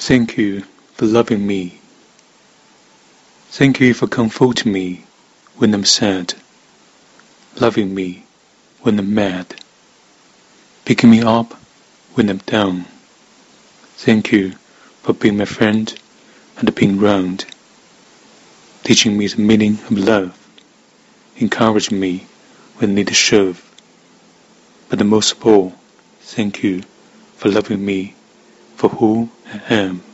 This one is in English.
Thank you for loving me. Thank you for comforting me when I'm sad, loving me when I'm mad, picking me up when I'm down. Thank you for being my friend and being round, teaching me the meaning of love, encouraging me when I need a shove. But most of all, thank you for loving me for who I am.